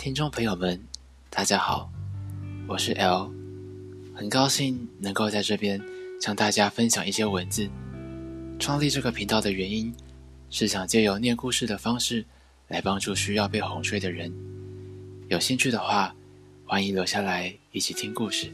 听众朋友们大家好我是 l 很高兴能够在这边向大家分享一些文字。创立这个频道的原因是想借由念故事的方式来帮助需要被哄睡的人。有兴趣的话欢迎留下来一起听故事。